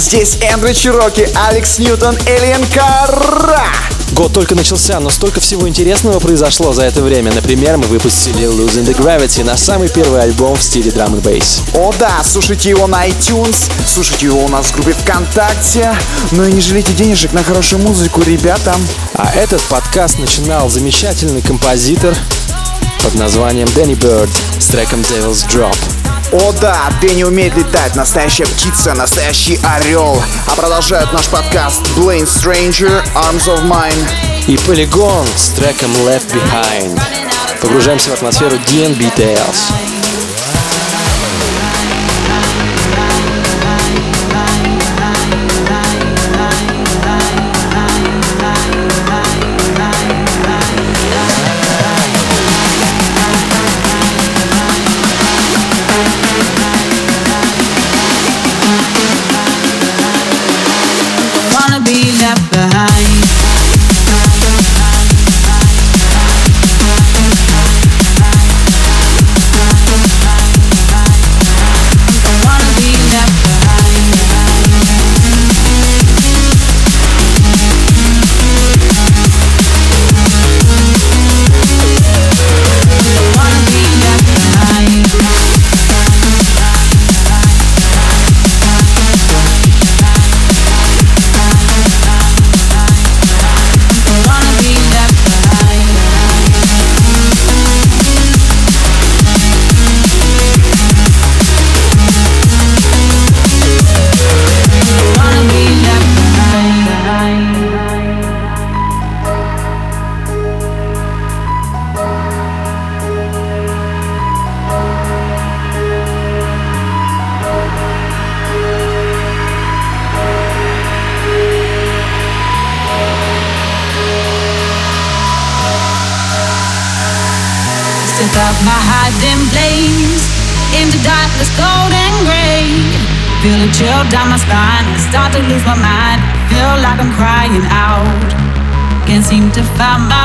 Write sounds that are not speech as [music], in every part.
здесь Эндрю Чироки, Алекс Ньютон, Элиен Кара. Год только начался, но столько всего интересного произошло за это время. Например, мы выпустили Losing the Gravity, наш самый первый альбом в стиле драм и бейс. О да, слушайте его на iTunes, слушайте его у нас в группе ВКонтакте, но и не жалейте денежек на хорошую музыку, ребята. А этот подкаст начинал замечательный композитор под названием Дэнни Бёрд с треком Devil's Drop. О да, Дэнни умеет летать, настоящая птица, настоящий орел. А продолжает наш подкаст Blaine Stranger, Arms of Mine. И Полигон с треком Left Behind. Погружаемся в атмосферу DNB Tales. Seem to find my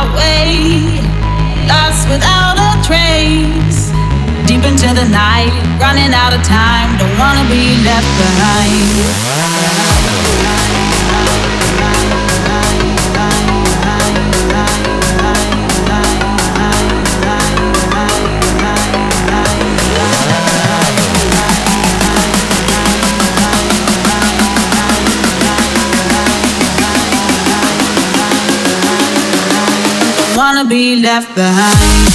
wanna be left behind.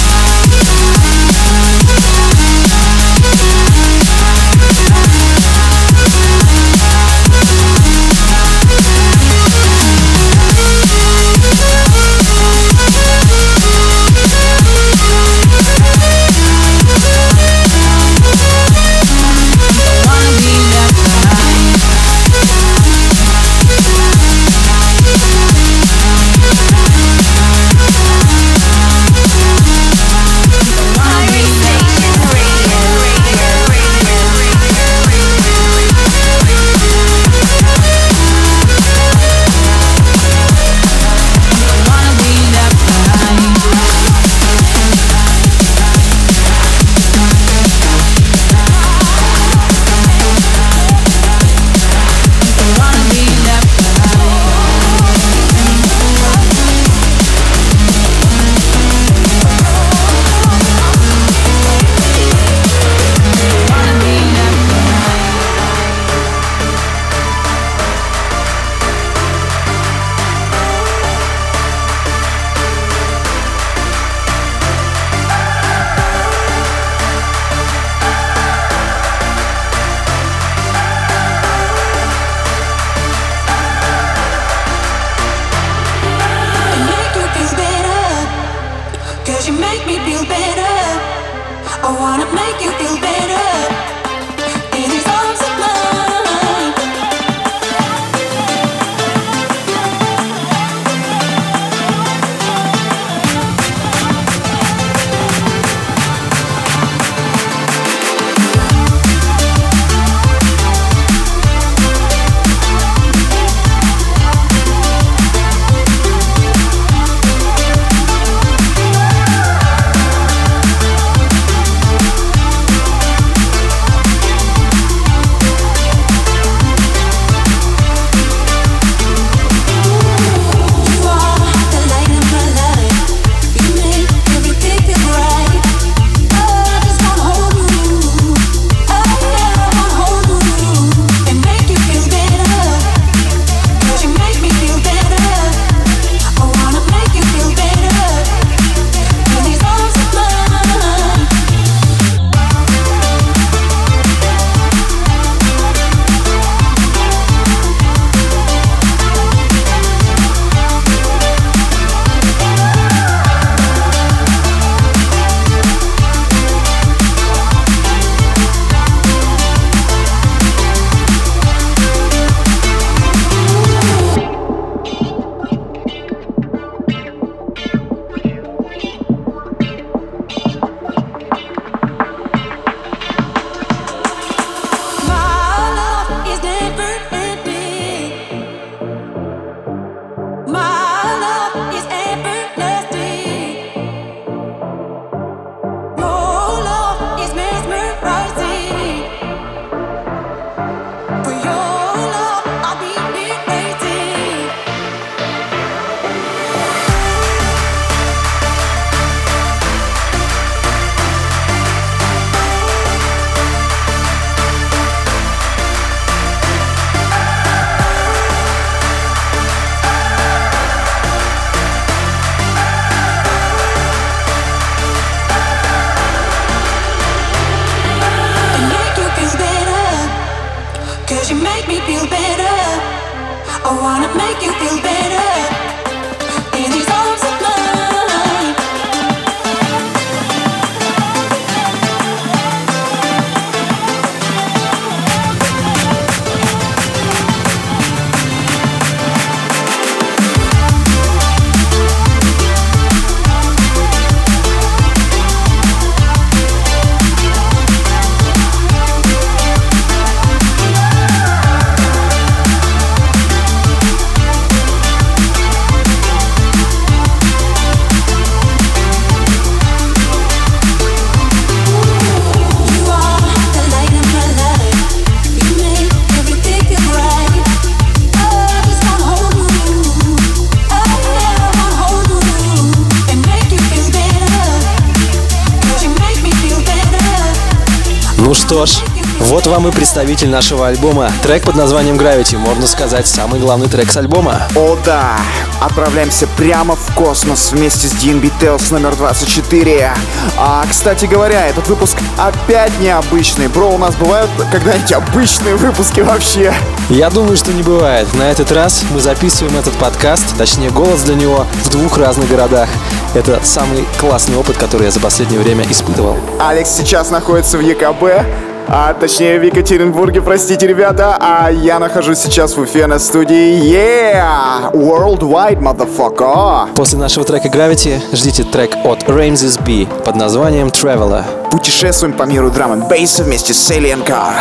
Представитель нашего альбома. Трек под названием Gravity, можно сказать, самый главный трек с альбома. О да, отправляемся прямо в космос вместе с DNB Tales номер 24. А, кстати говоря, этот выпуск опять необычный. Бро, у нас бывают когда-нибудь обычные выпуски вообще? Я думаю, что не бывает. На этот раз мы записываем этот подкаст, точнее голос для него, в двух разных городах. Это самый классный опыт, который я за последнее время испытывал. Алекс сейчас находится в ЕКБ, а точнее в Екатеринбурге, простите, ребята, а я нахожусь сейчас в Уфе на студии Yeah! Worldwide, motherfucker! После нашего трека Gravity ждите трек от Ramses B под названием Traveler. Путешествуем по миру драм н бейса вместе с Alien Car.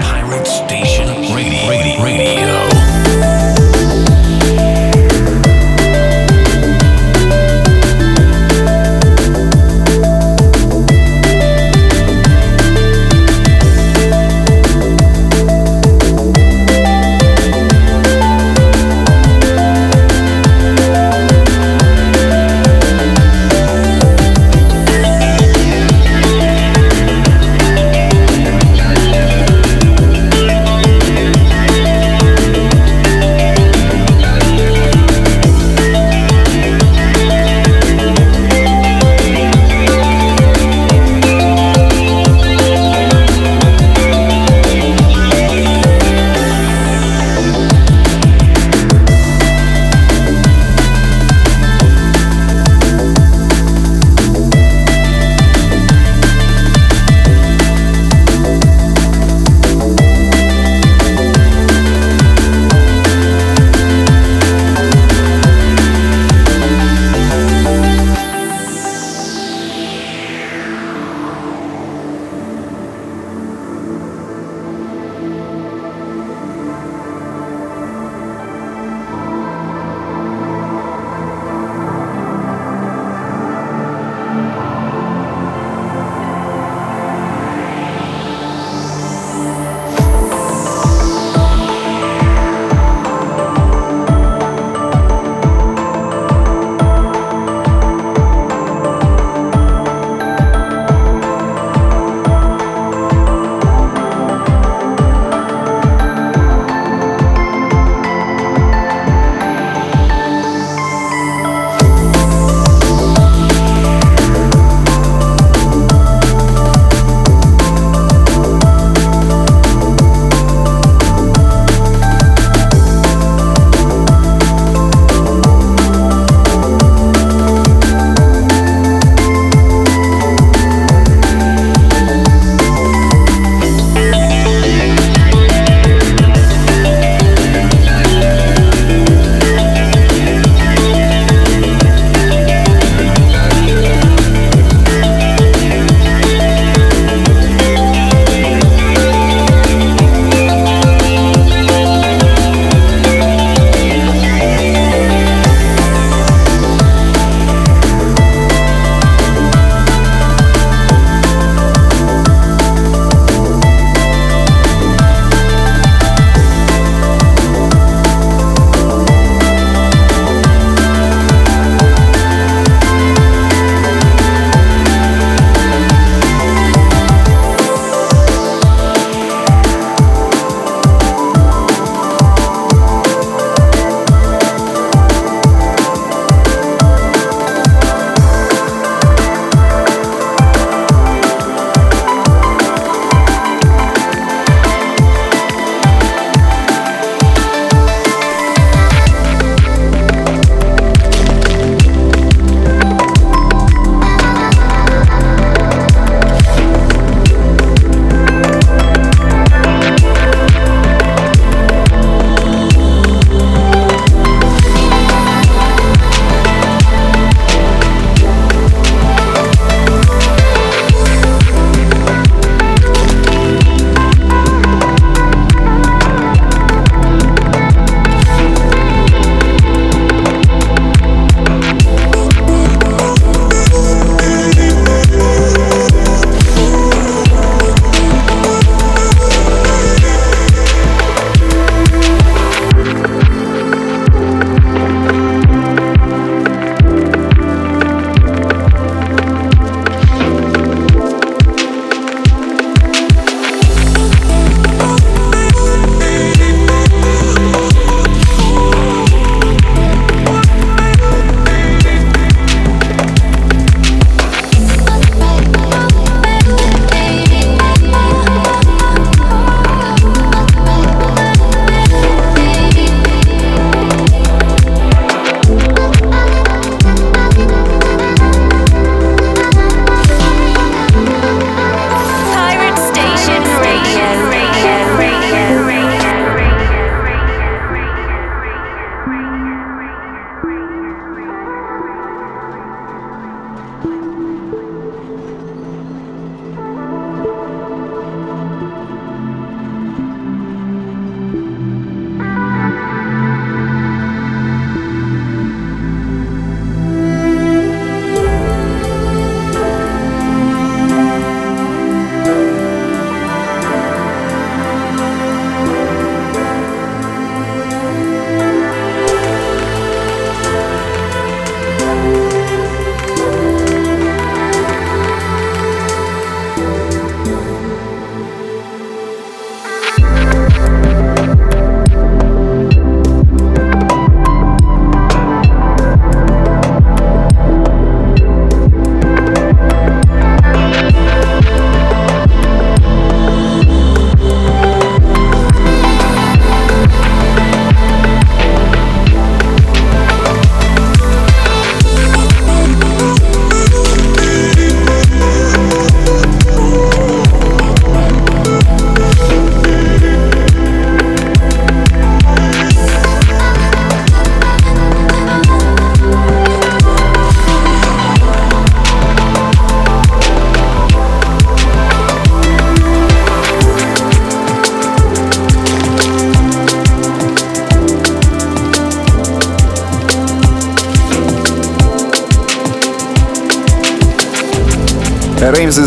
Pirate Station. Radio.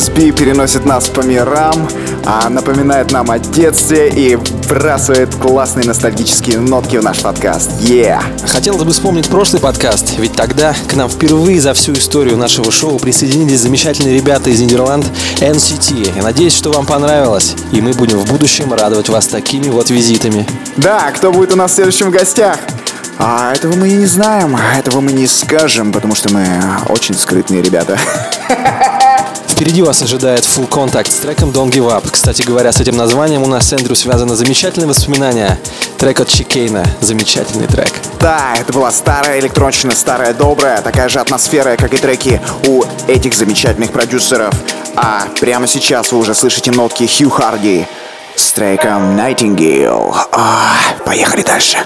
Би переносит нас по мирам, а напоминает нам о детстве и вбрасывает классные ностальгические нотки в наш подкаст. Yeah! Хотелось бы вспомнить прошлый подкаст, ведь тогда к нам впервые за всю историю нашего шоу присоединились замечательные ребята из Нидерланд NCT. Я надеюсь, что вам понравилось, и мы будем в будущем радовать вас такими вот визитами. Да, кто будет у нас в следующем гостях? А этого мы и не знаем, этого мы не скажем, потому что мы очень скрытные ребята. [laughs] Впереди вас ожидает Full Contact с треком Don't Give Up. Кстати говоря, с этим названием у нас с Эндрю связано замечательное воспоминание. Трек от Чикейна. Замечательный трек. Да, это была старая электронщина, старая добрая, такая же атмосфера, как и треки у этих замечательных продюсеров. А прямо сейчас вы уже слышите нотки Хью Харди с треком Nightingale. А, поехали дальше.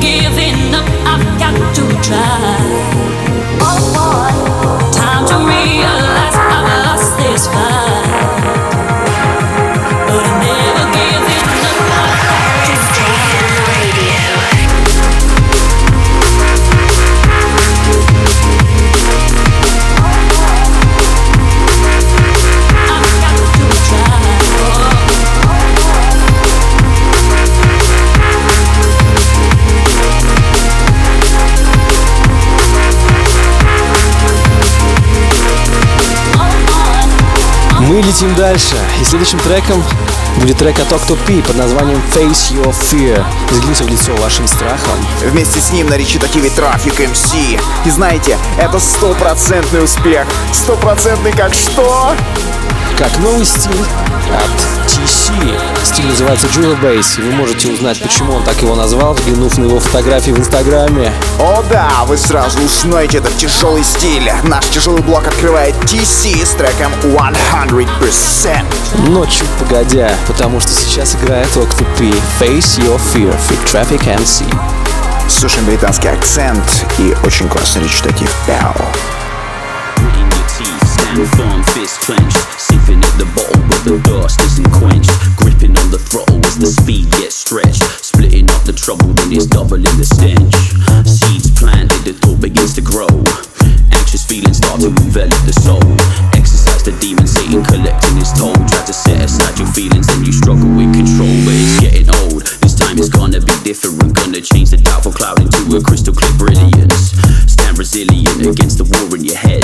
giving up, I've got to try. Oh, Time to realize I've lost this fight. Мы летим дальше. И следующим треком будет трек от Octopi под названием Face Your Fear. Взгляните в лицо вашим страхом. Вместе с ним на речитативе Трафик МС. И знаете, это стопроцентный успех. Стопроцентный как что? Как новый стиль от TC. Стиль называется Jewel Bass, и вы можете узнать, почему он так его назвал, взглянув на его фотографии в Инстаграме. О да, вы сразу узнаете этот тяжелый стиль. Наш тяжелый блок открывает TC с треком 100%. Но чуть погодя, потому что сейчас играет Octopi Face Your Fear Fit Traffic MC. Слушаем британский акцент и очень классный речитатив. Пяу. stand firm, fist clenched. Sipping at the bottle, but the thirst isn't quenched. Gripping on the throttle as the speed gets stretched. Splitting up the trouble, then it's doubling the stench. Seeds planted, the thought begins to grow. Anxious feelings start to envelop the soul. Exercise the demon, Satan collecting his toll. Try to set aside your feelings, and you struggle with control, but it's getting old. This time it's gonna be different. Gonna change the doubtful cloud into a crystal clear brilliance. Stand resilient against the war in your head.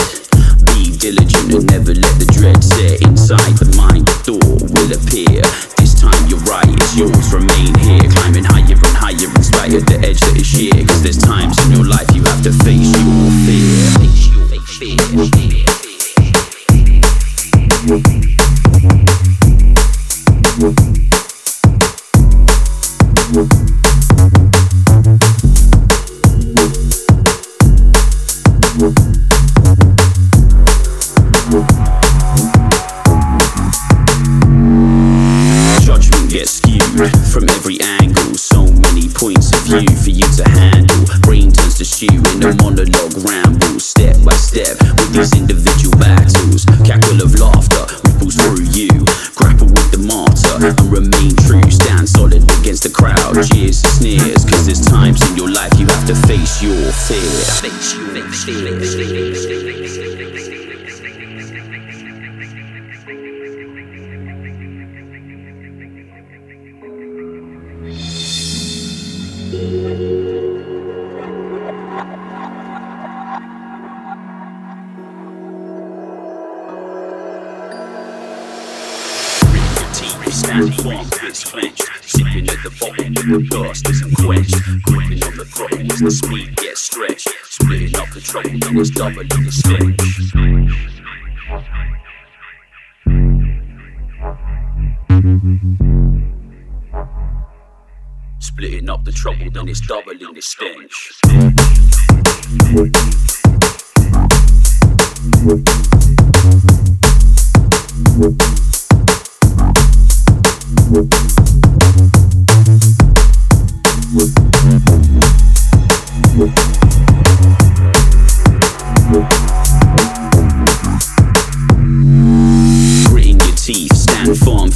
Be diligent and never let the dread set inside the mind. The thought will appear. This time you're right, it's yours. Remain here, climbing higher and higher in spite of the edge that is sheer. Cause there's times in your life you have to face your the bottom, the thirst isn't quenched. Gripping on the throttle as the speed gets stretched, splitting up the trouble, then it's doubling the stench. Splitting up the trouble, then it's doubling the stench.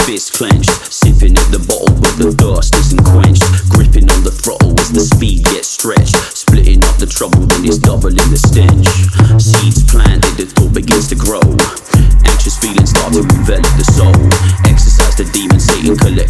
Fist clenched. Sipping at the bottle, but the thirst isn't quenched. Gripping on the throttle as the speed gets stretched. Splitting up the trouble, then it's doubling the stench. Seeds planted, the thought begins to grow. Anxious feelings start to envelop the soul. Exercise the demon, Satan collecting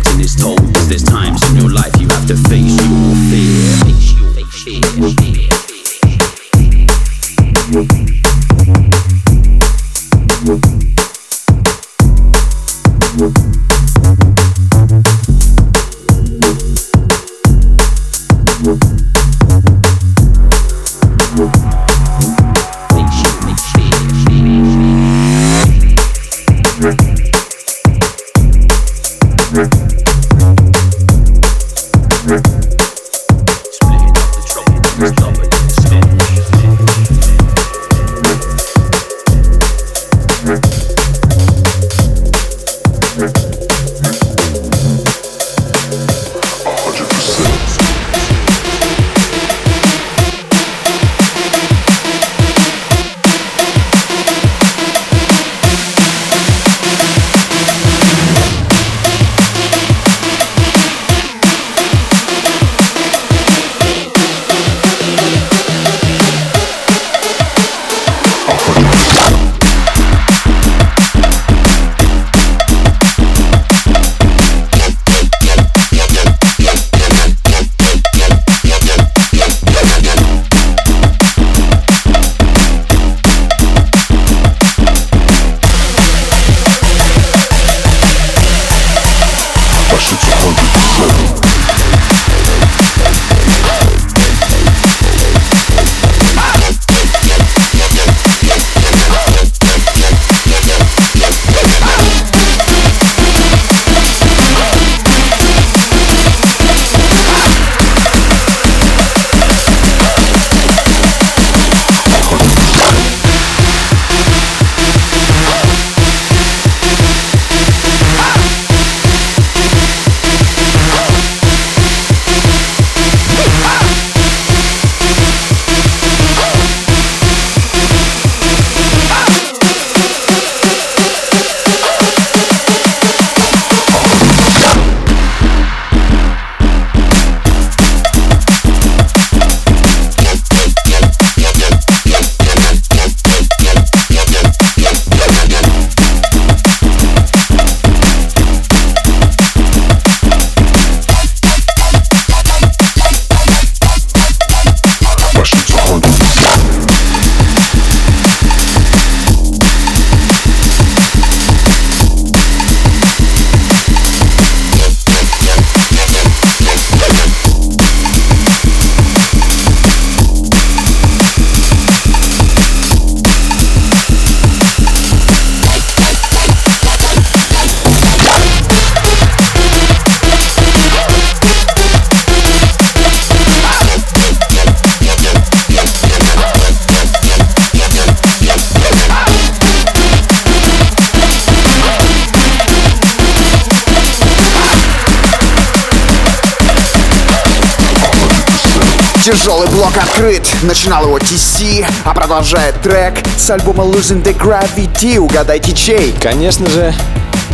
Тяжелый блок открыт, начинал его TC, а продолжает трек с альбома Losing the Gravity. Угадайте чей? Конечно же,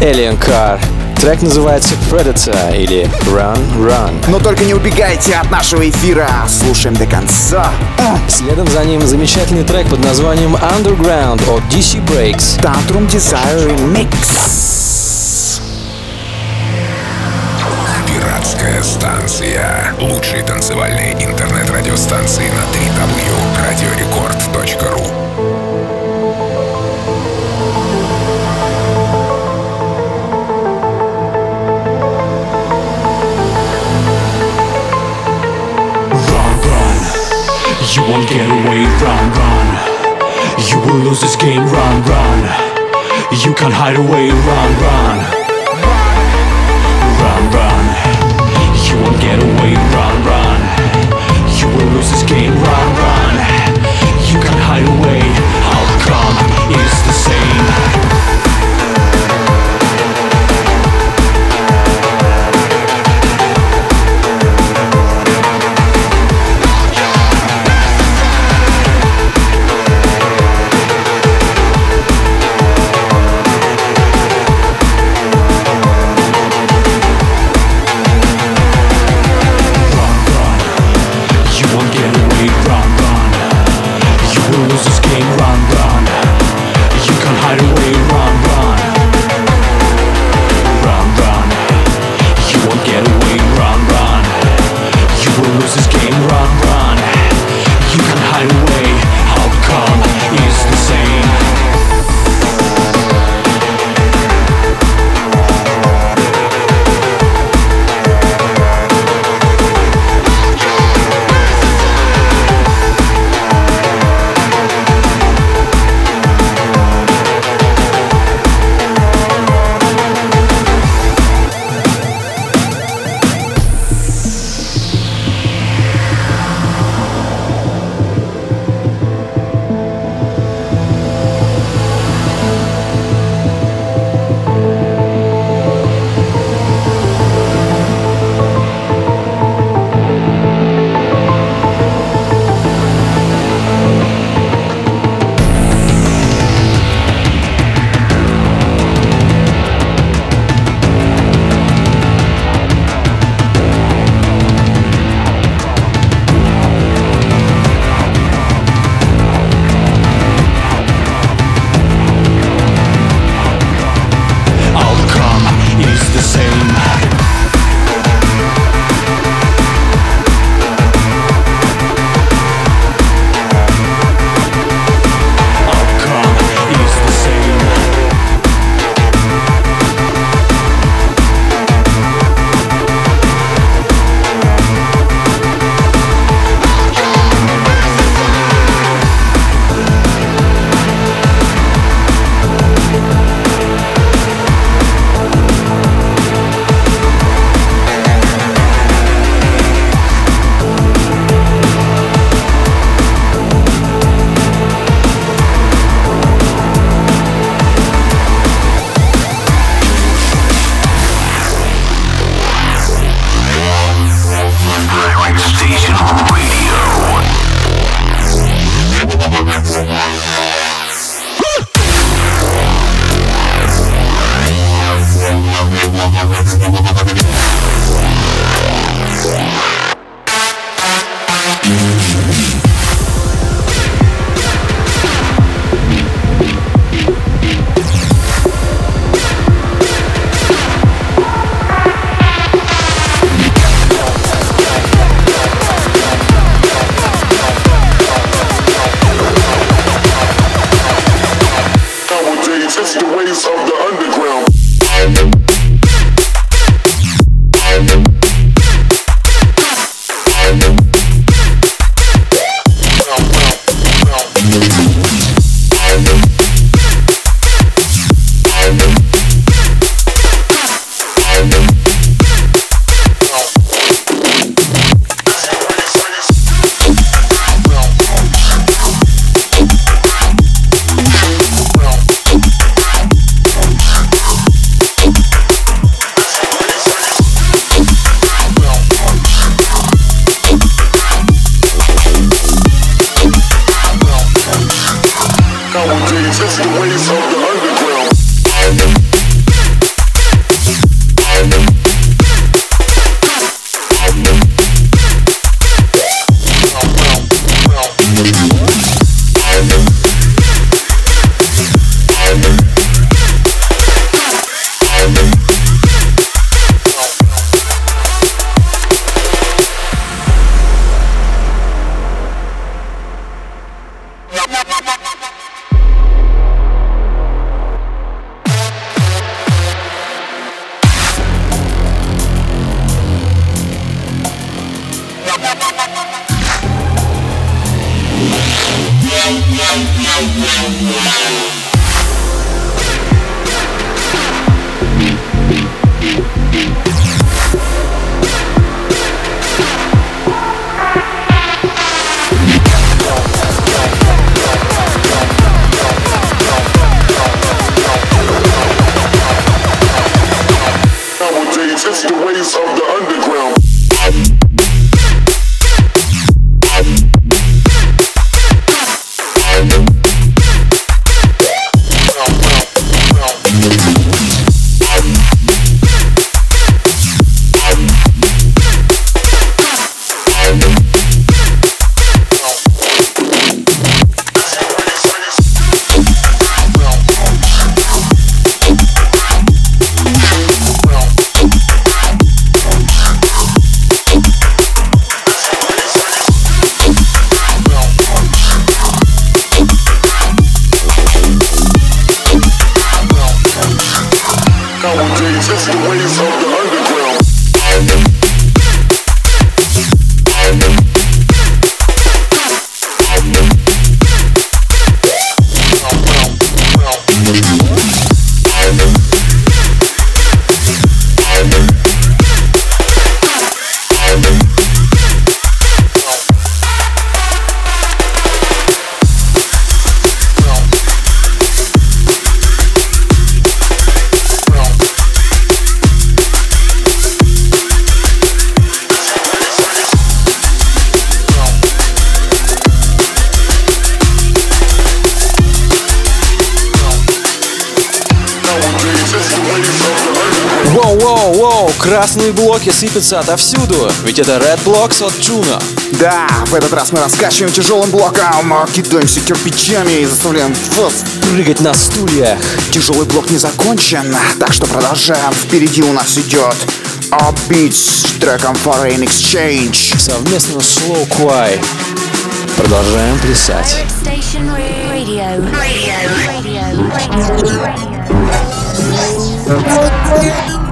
Alien Car. Трек называется Predator или Run Run. Но только не убегайте от нашего эфира, слушаем до конца. Следом за ним замечательный трек под названием Underground от DC Breaks. Tantrum Desire Remix. Пиратская станция. Лучшие танцевальные интернет-радиостанции на 3w. You won't get away, run, run. You will lose this game, run, run. You can't hide away, run, run. Run, run. You won't get away, run, run. You will lose this game, run, run. You can't hide away. Outcome is the same. Yeah. Красные блоки сыпятся отовсюду, ведь это Red Blocks от Juno. Да, в этот раз мы раскачиваем тяжелым блоком, а, кидаемся кирпичами и заставляем вас. Прыгать на стульях. Тяжелый блок не закончен, так что продолжаем. Впереди у нас идет Upbeats с треком Foreign Exchange. Совместно с Slow Quai. Продолжаем плясать. Station Radio. Radio. Radio. invest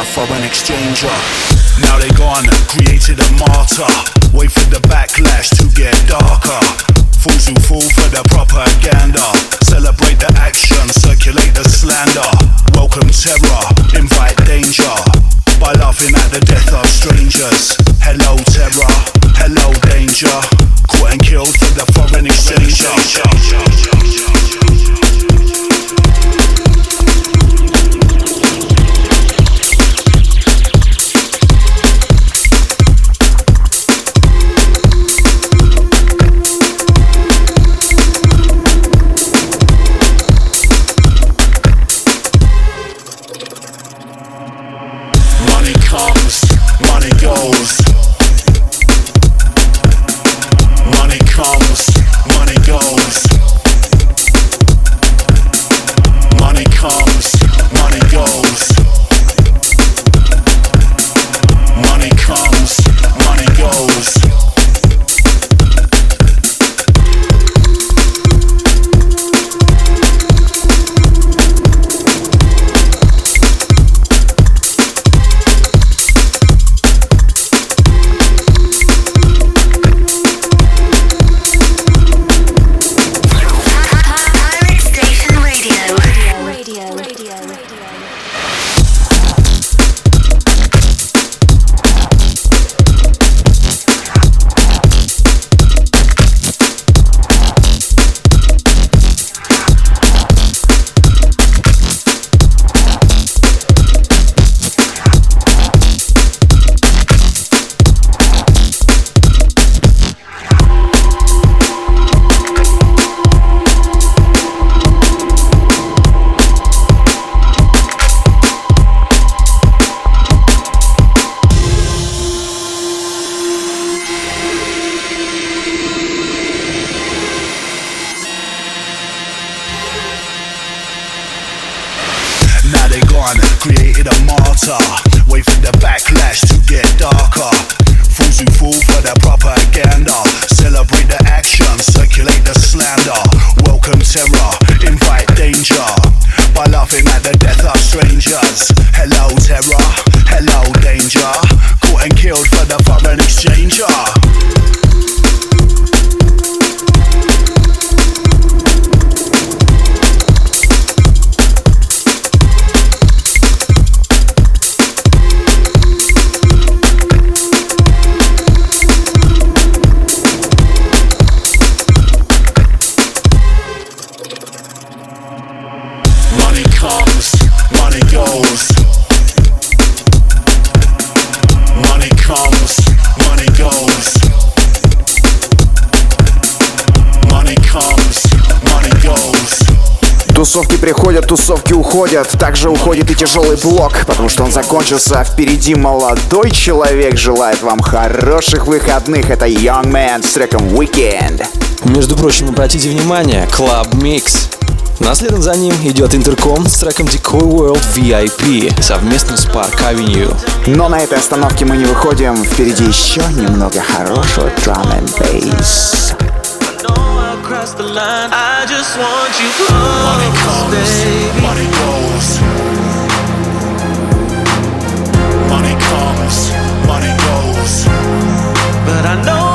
a foreign exchanger. Now they gone, created a martyr. Wait for the backlash to get darker. Fools who fall for the propaganda. Celebrate the action, circulate the slander. Welcome terror, invite danger. By laughing at the death of strangers. Hello terror, hello danger. Caught and killed for the foreign exchanger. Уходят. Также уходит и тяжелый блок, потому что он закончился. Впереди молодой человек желает вам хороших выходных. Это Young Man с треком Weekend. Между прочим, обратите внимание, Club Mix. Наследом за ним идет Интерком с треком Decoy World VIP совместно с Park Avenue. Но на этой остановке мы не выходим. Впереди еще немного хорошего drum and bass. Across the line, I just want you close, Money comes, baby. money goes. Money comes, money goes. But I know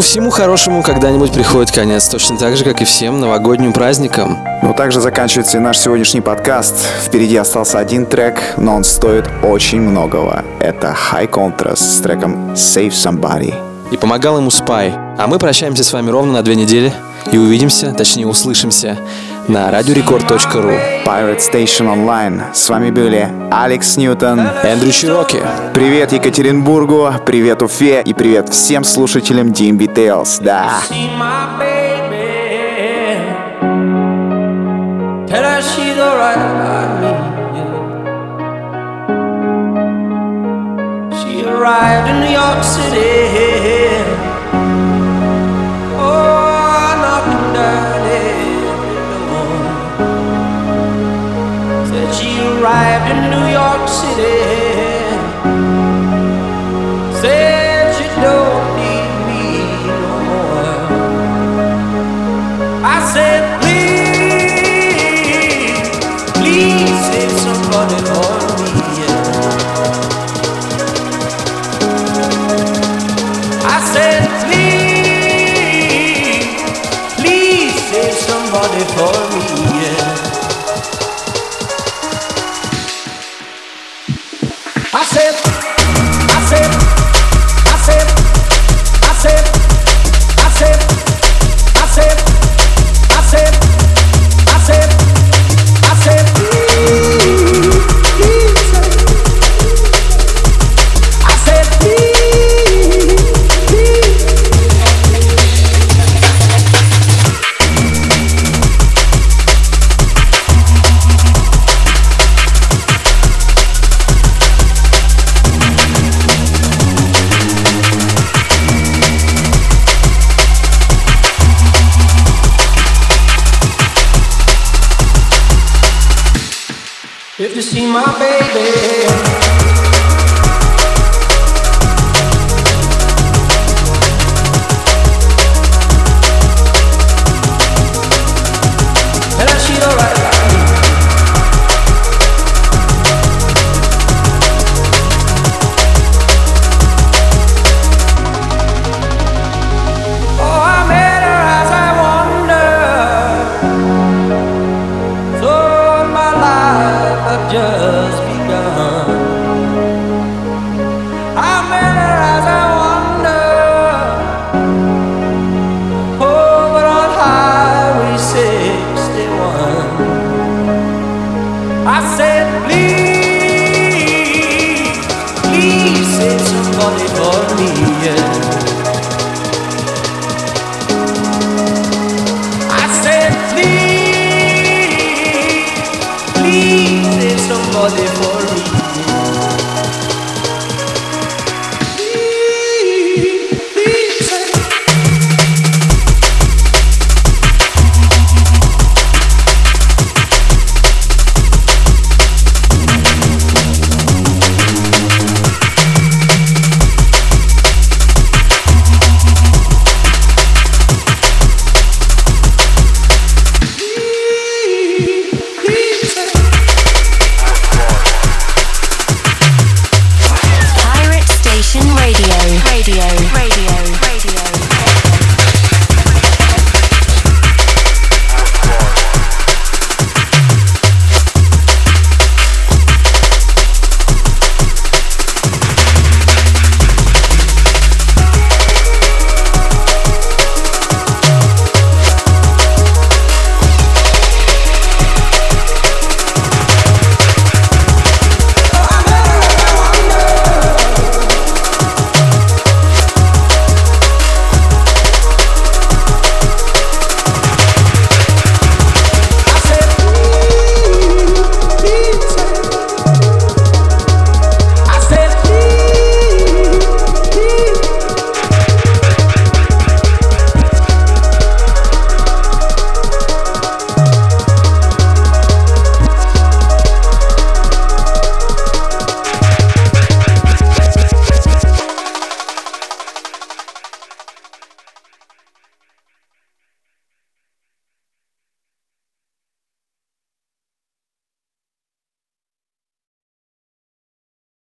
Ну, всему хорошему когда-нибудь приходит конец, точно так же, как и всем новогодним праздникам. Ну, также заканчивается и наш сегодняшний подкаст. Впереди остался один трек, но он стоит очень многого. Это High Contrast с треком Save Somebody. И помогал ему Спай. А мы прощаемся с вами ровно на две недели и увидимся, точнее услышимся на radiorecord.ru Pirate Station Online. С вами были Алекс Ньютон, Эндрю Чироки. Привет Екатеринбургу, привет Уфе и привет всем слушателям DMB Tales. Да. Arrived in New York City. Arrived in New York City. Said she don't need me no more. I said, please, please save somebody for me. I said, please, please save somebody for